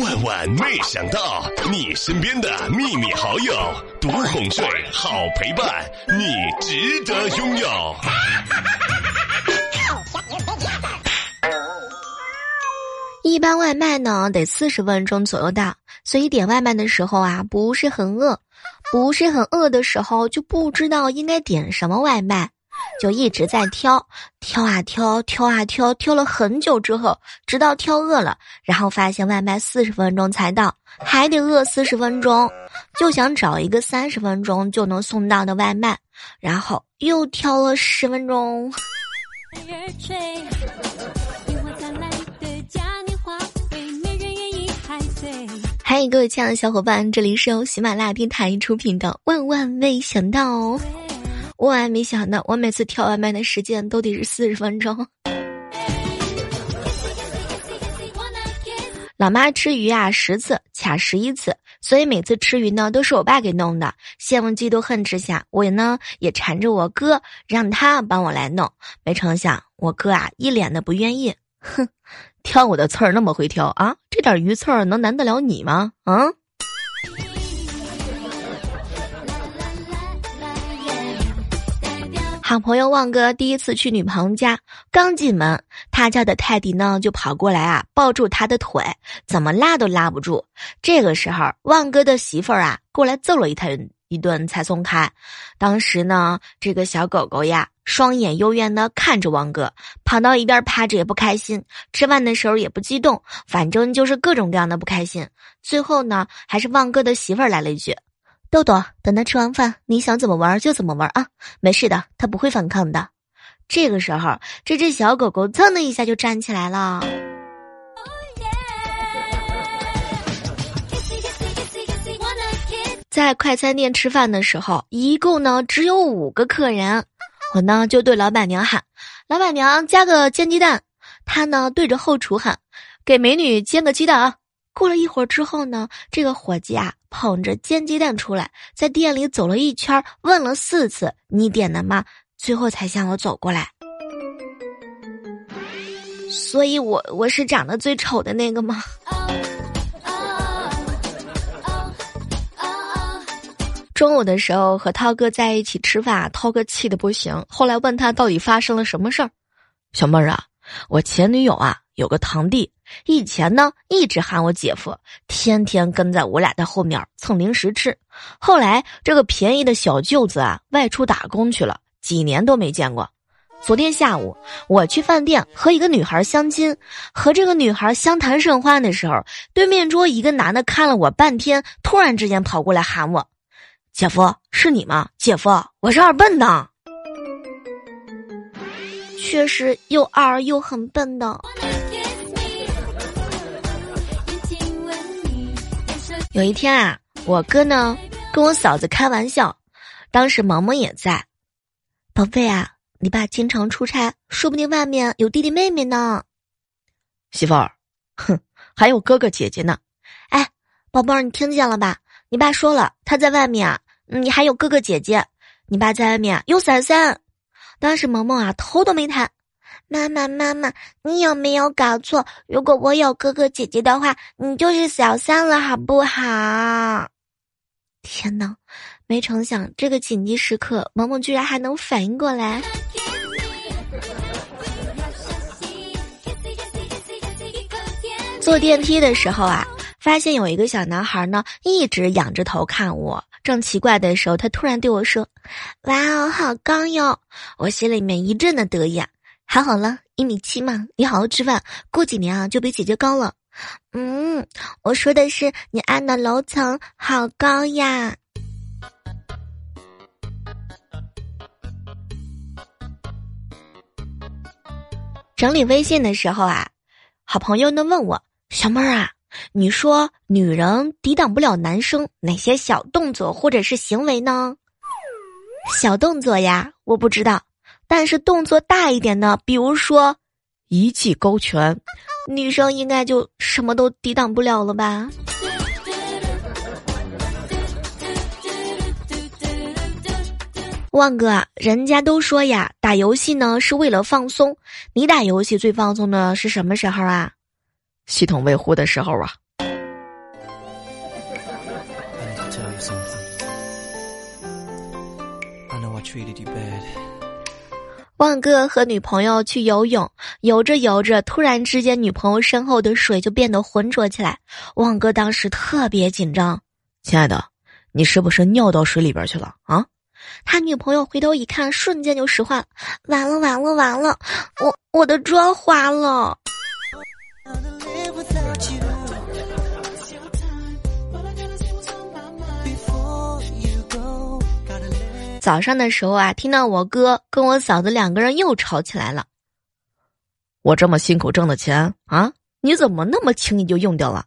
万万没想到，你身边的秘密好友，独哄睡，好陪伴，你值得拥有。一般外卖呢得四十分钟左右到，所以点外卖的时候啊不是很饿，不是很饿的时候就不知道应该点什么外卖。就一直在挑，挑啊挑，挑啊挑，挑了很久之后，直到挑饿了，然后发现外卖四十分钟才到，还得饿四十分钟，就想找一个三十分钟就能送到的外卖，然后又挑了十分钟。嗨，各位亲爱的小伙伴，这里是由喜马拉雅电台出品的《万万没想到》。万万没想到，我每次挑外卖的时间都得是四十分钟。老妈吃鱼啊，十次卡十一次，所以每次吃鱼呢都是我爸给弄的。羡慕嫉妒恨之下，我呢也缠着我哥，让他帮我来弄。没成想，我哥啊一脸的不愿意，哼，挑我的刺儿那么会挑啊，这点鱼刺儿能难得了你吗？啊？好朋友旺哥第一次去女朋友家，刚进门，他家的泰迪呢就跑过来啊，抱住他的腿，怎么拉都拉不住。这个时候，旺哥的媳妇儿啊过来揍了一顿一顿才松开。当时呢，这个小狗狗呀，双眼幽怨的看着旺哥，跑到一边趴着也不开心，吃饭的时候也不激动，反正就是各种各样的不开心。最后呢，还是旺哥的媳妇儿来了一句。豆豆，等他吃完饭，你想怎么玩就怎么玩啊！没事的，他不会反抗的。这个时候，这只小狗狗噌的一下就站起来了。在快餐店吃饭的时候，一共呢只有五个客人，我呢就对老板娘喊：“老板娘加个煎鸡蛋。”他呢对着后厨喊：“给美女煎个鸡蛋啊！”过了一会儿之后呢，这个伙计啊捧着煎鸡蛋出来，在店里走了一圈，问了四次：“你点的吗？”最后才向我走过来。所以我我是长得最丑的那个吗？中午的时候和涛哥在一起吃饭，涛哥气的不行。后来问他到底发生了什么事儿，小妹儿啊，我前女友啊。有个堂弟，以前呢一直喊我姐夫，天天跟在我俩的后面蹭零食吃。后来这个便宜的小舅子啊外出打工去了，几年都没见过。昨天下午我去饭店和一个女孩相亲，和这个女孩相谈甚欢的时候，对面桌一个男的看了我半天，突然之间跑过来喊我：“姐夫，是你吗？姐夫，我是二笨的。”确实又二又很笨的。有一天啊，我哥呢跟我嫂子开玩笑，当时萌萌也在。宝贝啊，你爸经常出差，说不定外面有弟弟妹妹呢。媳妇儿，哼，还有哥哥姐姐呢。哎，宝贝儿，你听见了吧？你爸说了，他在外面啊，你还有哥哥姐姐。你爸在外面有伞伞。当时萌萌啊头都没抬。妈妈，妈妈，你有没有搞错？如果我有哥哥姐姐的话，你就是小三了，好不好？天哪！没成想，这个紧急时刻，萌萌居然还能反应过来。坐电梯的时候啊，发现有一个小男孩呢，一直仰着头看我。正奇怪的时候，他突然对我说：“哇哦，好高哟！”我心里面一阵的得意。还好了，一米七嘛，你好好吃饭，过几年啊就比姐姐高了。嗯，我说的是你按的楼层好高呀。整理微信的时候啊，好朋友呢问我小妹儿啊，你说女人抵挡不了男生哪些小动作或者是行为呢？小动作呀，我不知道。但是动作大一点的，比如说一记高拳，女生应该就什么都抵挡不了了吧？旺哥，人家都说呀，打游戏呢是为了放松。你打游戏最放松的是什么时候啊？系统维护的时候啊。旺哥和女朋友去游泳，游着游着，突然之间，女朋友身后的水就变得浑浊起来。旺哥当时特别紧张，亲爱的，你是不是尿到水里边去了啊？他女朋友回头一看，瞬间就石化，完了完了完了，我我的妆花了。早上的时候啊，听到我哥跟我嫂子两个人又吵起来了。我这么辛苦挣的钱啊，你怎么那么轻易就用掉了？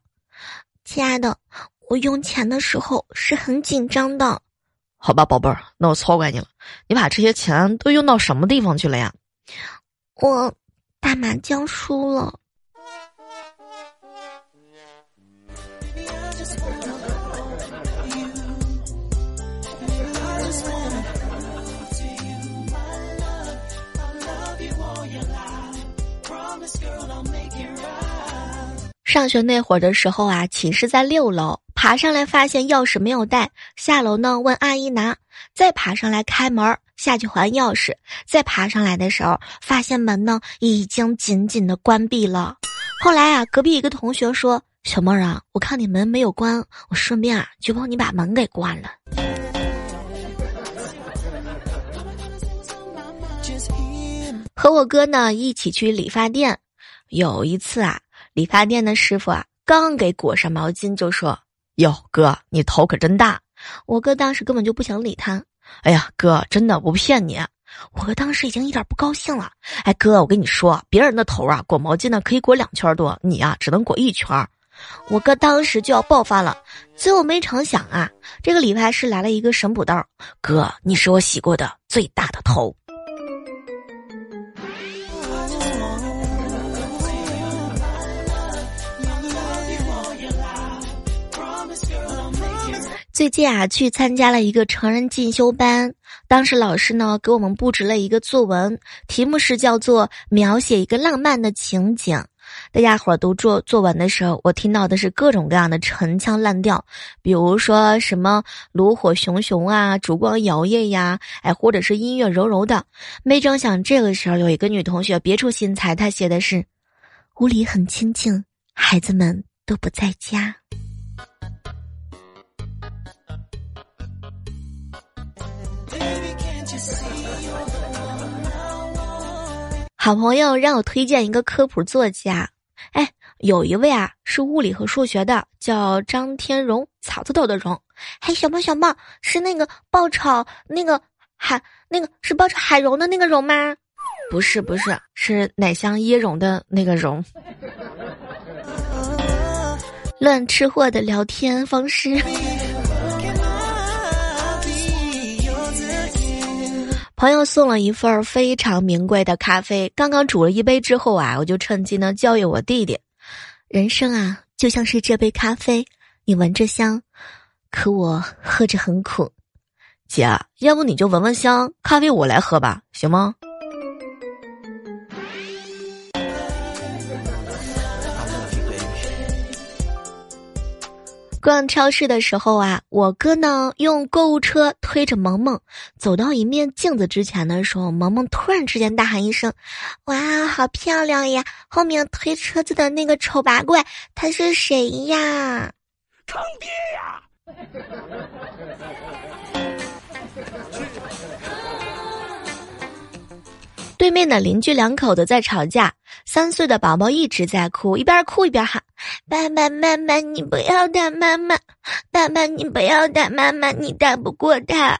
亲爱的，我用钱的时候是很紧张的。好吧，宝贝儿，那我错怪你了。你把这些钱都用到什么地方去了呀？我打麻将输了。上学那会儿的时候啊，寝室在六楼，爬上来发现钥匙没有带，下楼呢问阿姨拿，再爬上来开门，下去还钥匙，再爬上来的时候发现门呢已经紧紧的关闭了。后来啊，隔壁一个同学说：“小妹儿啊，我看你门没有关，我顺便啊就帮你把门给关了。”和我哥呢一起去理发店，有一次啊。理发店的师傅啊，刚给裹上毛巾，就说：“哟，哥，你头可真大。”我哥当时根本就不想理他。哎呀，哥，真的不骗你。我哥当时已经一点不高兴了。哎，哥，我跟你说，别人的头啊，裹毛巾呢可以裹两圈多，你啊只能裹一圈。我哥当时就要爆发了，最后没成想啊，这个理发师来了一个神补刀。哥，你是我洗过的最大的头。最近啊，去参加了一个成人进修班。当时老师呢给我们布置了一个作文，题目是叫做“描写一个浪漫的情景”。大家伙儿读作作文的时候，我听到的是各种各样的陈腔滥调，比如说什么炉火熊熊啊，烛光摇曳呀，哎，或者是音乐柔柔的。没成想，这个时候有一个女同学别出心裁，她写的是：“屋里很清静，孩子们都不在家。”好朋友让我推荐一个科普作家，哎，有一位啊是物理和数学的，叫张天荣，草字头的荣。嘿，小猫小猫，是那个爆炒那个海那个是爆炒海蓉的那个蓉吗？不是不是，是奶香椰蓉的那个蓉。乱吃货的聊天方式。朋友送了一份非常名贵的咖啡，刚刚煮了一杯之后啊，我就趁机呢教育我弟弟：人生啊，就像是这杯咖啡，你闻着香，可我喝着很苦。姐，要不你就闻闻香，咖啡我来喝吧，行吗？逛超市的时候啊，我哥呢用购物车推着萌萌走到一面镜子之前的时候，萌萌突然之间大喊一声：“哇，好漂亮呀！”后面推车子的那个丑八怪他是谁呀？坑爹呀！对面的邻居两口子在吵架，三岁的宝宝一直在哭，一边哭一边喊：“爸爸妈妈，你不要打妈妈！爸爸，你不要打妈妈，你打不过他。”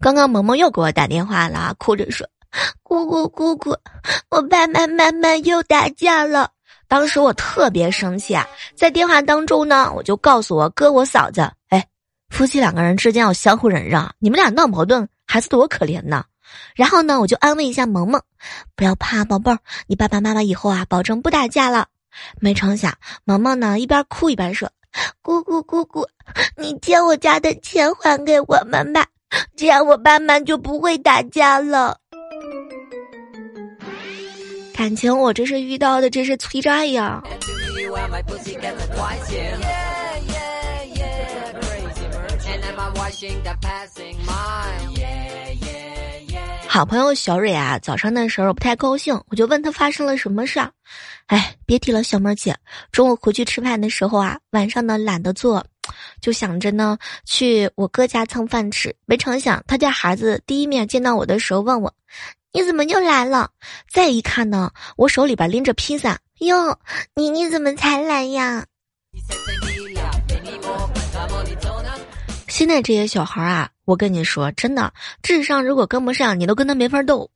刚刚萌萌又给我打电话了，哭着说：“姑姑姑姑，我爸爸妈妈又打架了。”当时我特别生气啊，在电话当中呢，我就告诉我哥我嫂子。哎夫妻两个人之间要相互忍让，你们俩闹矛盾，孩子多可怜呐。然后呢，我就安慰一下萌萌，不要怕，宝贝儿，你爸爸妈妈以后啊，保证不打架了。没成想，萌萌呢一边哭一边说：“姑姑姑姑，你借我家的钱还给我们吧，这样我爸妈就不会打架了。”感情我这是遇到的这是催债呀。好朋友小蕊啊，早上的时候不太高兴，我就问他发生了什么事儿。哎，别提了，小妹儿姐，中午回去吃饭的时候啊，晚上呢懒得做，就想着呢去我哥家蹭饭吃。没成想，他家孩子第一面见到我的时候问我：“你怎么又来了？”再一看呢，我手里边拎着披萨，哟，你你怎么才来呀？现在这些小孩啊，我跟你说，真的，智商如果跟不上，你都跟他没法斗。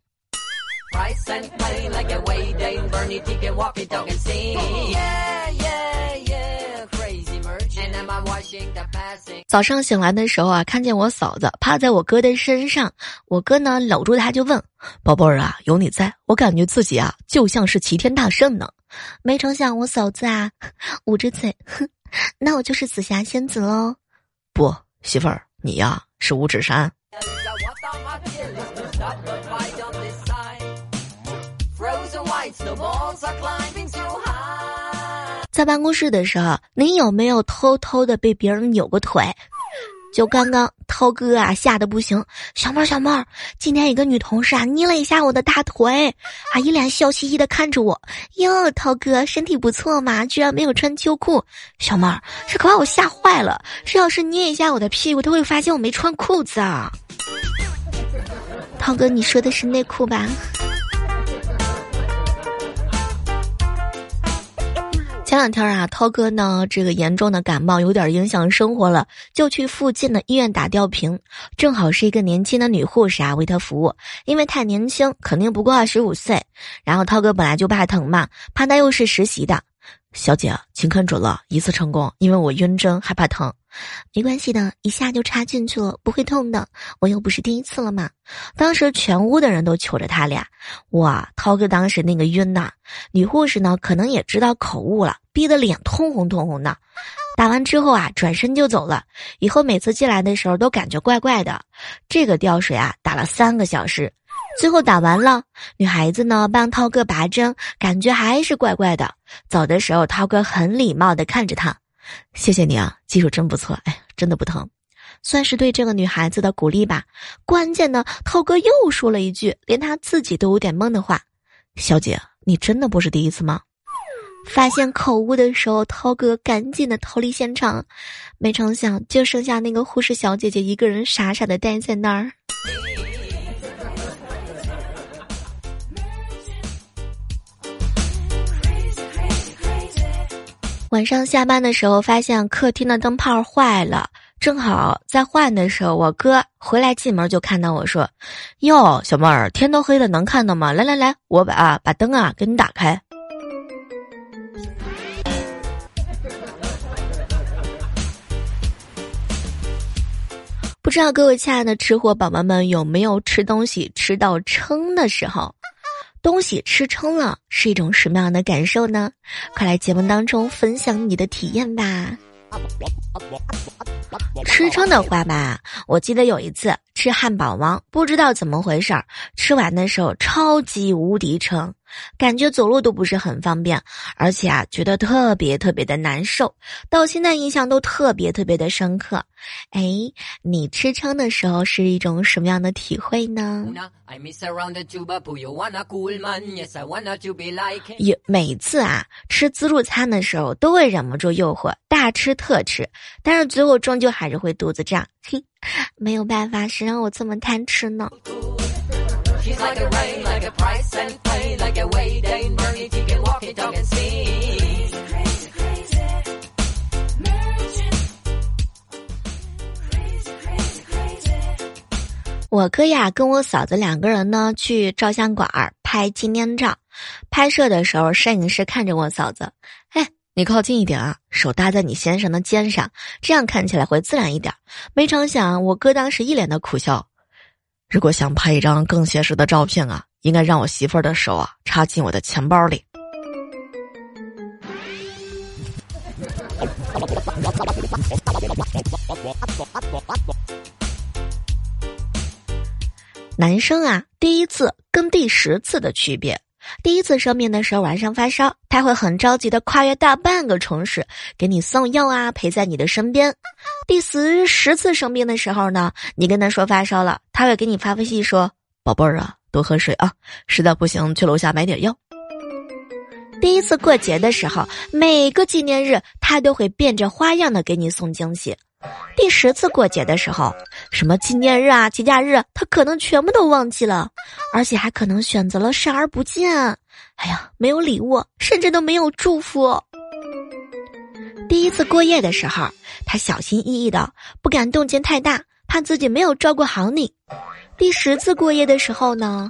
早上醒来的时候啊，看见我嫂子趴在我哥的身上，我哥呢搂住他就问：“宝贝儿啊，有你在我感觉自己啊就像是齐天大圣呢。”没成想我嫂子啊捂着嘴，哼，那我就是紫霞仙子喽。不。媳妇儿，你呀是五指山。在办公室的时候，你有没有偷偷的被别人扭过腿？就刚刚，涛哥啊，吓得不行。小妹儿，小妹儿，今天一个女同事啊，捏了一下我的大腿，啊，一脸笑嘻嘻的看着我。哟，涛哥身体不错嘛，居然没有穿秋裤。小妹儿，这可把我吓坏了。这要是捏一下我的屁股，他会发现我没穿裤子啊。涛哥，你说的是内裤吧？前两天啊，涛哥呢，这个严重的感冒有点影响生活了，就去附近的医院打吊瓶。正好是一个年轻的女护士啊为他服务，因为太年轻，肯定不过二十五岁。然后涛哥本来就怕疼嘛，怕他又是实习的。小姐，请看准了，一次成功，因为我晕针，害怕疼。没关系的，一下就插进去了，不会痛的。我又不是第一次了嘛。当时全屋的人都求着他俩。哇，涛哥当时那个晕呐，女护士呢可能也知道口误了，逼得脸通红通红的。打完之后啊，转身就走了。以后每次进来的时候都感觉怪怪的。这个吊水啊，打了三个小时。最后打完了，女孩子呢帮涛哥拔针，感觉还是怪怪的。走的时候，涛哥很礼貌的看着她，谢谢你啊，技术真不错，哎，真的不疼，算是对这个女孩子的鼓励吧。关键呢，涛哥又说了一句连他自己都有点懵的话：“小姐，你真的不是第一次吗？”发现口误的时候，涛哥赶紧的逃离现场，没成想就剩下那个护士小姐姐一个人傻傻的待在那儿。晚上下班的时候，发现客厅的灯泡坏了，正好在换的时候，我哥回来进门就看到我说：“哟，小妹儿，天都黑了，能看到吗？来来来，我把啊把灯啊给你打开。”不知道各位亲爱的吃货宝宝们有没有吃东西吃到撑的时候？东西吃撑了是一种什么样的感受呢？快来节目当中分享你的体验吧。吃撑的话吧，我记得有一次吃汉堡王，不知道怎么回事儿，吃完的时候超级无敌撑。感觉走路都不是很方便，而且啊，觉得特别特别的难受，到现在印象都特别特别的深刻。哎，你吃撑的时候是一种什么样的体会呢？也每次啊吃自助餐的时候都会忍不住诱惑大吃特吃，但是最后终究还是会肚子胀。嘿，没有办法，谁让我这么贪吃呢？Like a rain like a price and pain like a waiting money taking walking dog and see crazy crazy crazy crazy crazy 我哥呀，跟我嫂子两个人呢去照相馆拍纪念照。拍摄的时候，摄影师看着我嫂子，哎，你靠近一点啊，手搭在你先生的肩上，这样看起来会自然一点。没成想，我哥当时一脸的苦笑。如果想拍一张更写实的照片啊，应该让我媳妇儿的手啊插进我的钱包里。男生啊，第一次跟第十次的区别，第一次生病的时候晚上发烧，他会很着急的跨越大半个城市给你送药啊，陪在你的身边。第十十次生病的时候呢，你跟他说发烧了，他会给你发微信说：“宝贝儿啊，多喝水啊，实在不行去楼下买点药。”第一次过节的时候，每个纪念日他都会变着花样的给你送惊喜。第十次过节的时候，什么纪念日啊、节假日，他可能全部都忘记了，而且还可能选择了视而不见。哎呀，没有礼物，甚至都没有祝福。第一次过夜的时候，他小心翼翼的，不敢动静太大，怕自己没有照顾好你。第十次过夜的时候呢？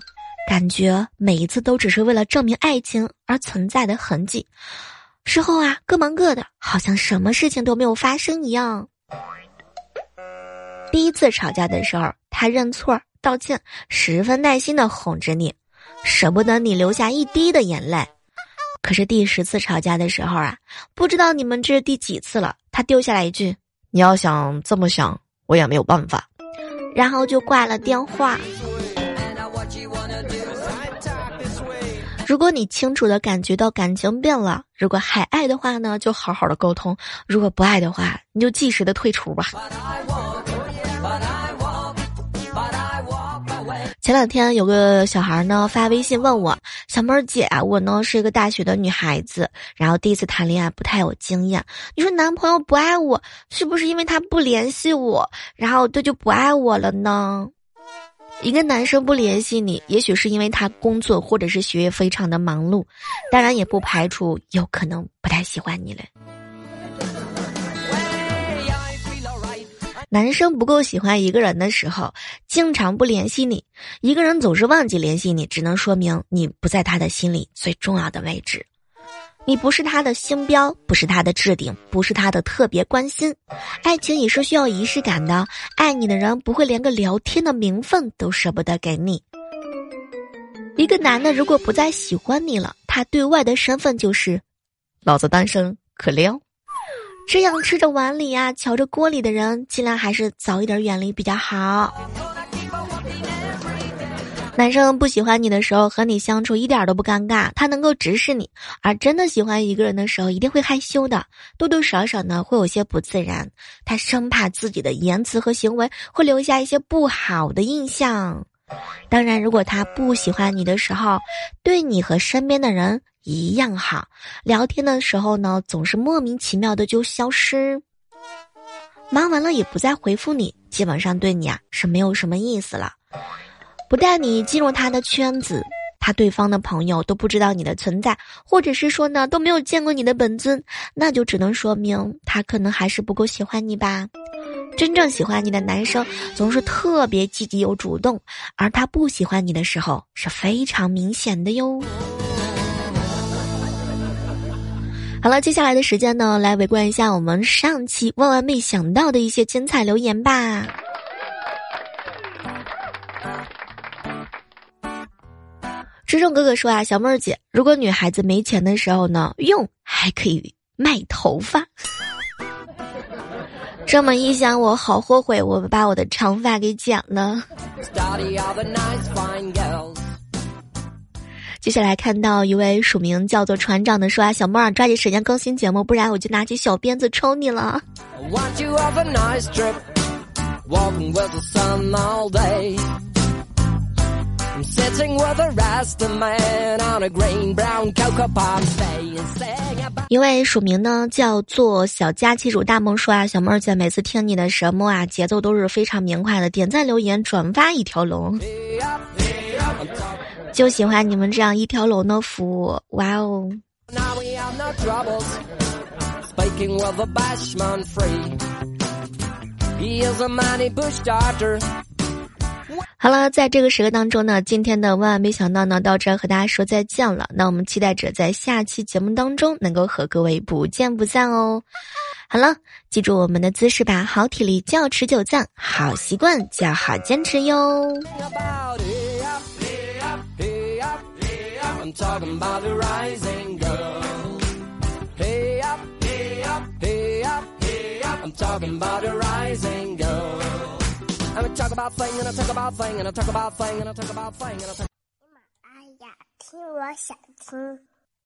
感觉每一次都只是为了证明爱情而存在的痕迹，事后啊各忙各的，好像什么事情都没有发生一样。第一次吵架的时候，他认错道歉，十分耐心的哄着你，舍不得你流下一滴的眼泪。可是第十次吵架的时候啊，不知道你们这是第几次了，他丢下来一句：“你要想这么想，我也没有办法。”然后就挂了电话。如果你清楚的感觉到感情变了，如果还爱的话呢，就好好的沟通；如果不爱的话，你就及时的退出吧。前两天有个小孩呢发微信问我：“小妹儿姐，我呢是一个大学的女孩子，然后第一次谈恋爱不太有经验。你说男朋友不爱我，是不是因为他不联系我，然后他就不爱我了呢？”一个男生不联系你，也许是因为他工作或者是学业非常的忙碌，当然也不排除有可能不太喜欢你了。男生不够喜欢一个人的时候，经常不联系你，一个人总是忘记联系你，只能说明你不在他的心里最重要的位置。你不是他的星标，不是他的置顶，不是他的特别关心。爱情也是需要仪式感的，爱你的人不会连个聊天的名分都舍不得给你。一个男的如果不再喜欢你了，他对外的身份就是，老子单身可撩。这样吃着碗里呀，瞧着锅里的人，尽量还是早一点远离比较好。男生不喜欢你的时候，和你相处一点都不尴尬，他能够直视你；而真的喜欢一个人的时候，一定会害羞的，多多少少呢会有些不自然。他生怕自己的言辞和行为会留下一些不好的印象。当然，如果他不喜欢你的时候，对你和身边的人一样好，聊天的时候呢总是莫名其妙的就消失，忙完了也不再回复你，基本上对你啊是没有什么意思了。不带你进入他的圈子，他对方的朋友都不知道你的存在，或者是说呢都没有见过你的本尊，那就只能说明他可能还是不够喜欢你吧。真正喜欢你的男生总是特别积极又主动，而他不喜欢你的时候是非常明显的哟。好了，接下来的时间呢，来围观一下我们上期万万没想到的一些精彩留言吧。知中哥哥说啊，小妹儿姐，如果女孩子没钱的时候呢，用还可以卖头发。这么一想，我好后悔，我把我的长发给剪了。接下来看到一位署名叫做船长的说啊，小妹儿抓紧时间更新节目，不然我就拿起小鞭子抽你了。一位署名呢叫做小佳记主大梦说啊，小妹儿姐每次听你的什么啊，节奏都是非常明快的，点赞留言转发一条龙，就喜欢你们这样一条龙的服务，哇哦！好了，在这个时刻当中呢，今天的万万没想到呢，到这儿和大家说再见了。那我们期待着在下期节目当中能够和各位不见不散哦。好了，记住我们的姿势吧，好体力就要持久战，好习惯就要好坚持哟。And I talk about thing and I talk about thing and I talk about thing and I talk about thing and I talk. 哎呀，听完。 想听。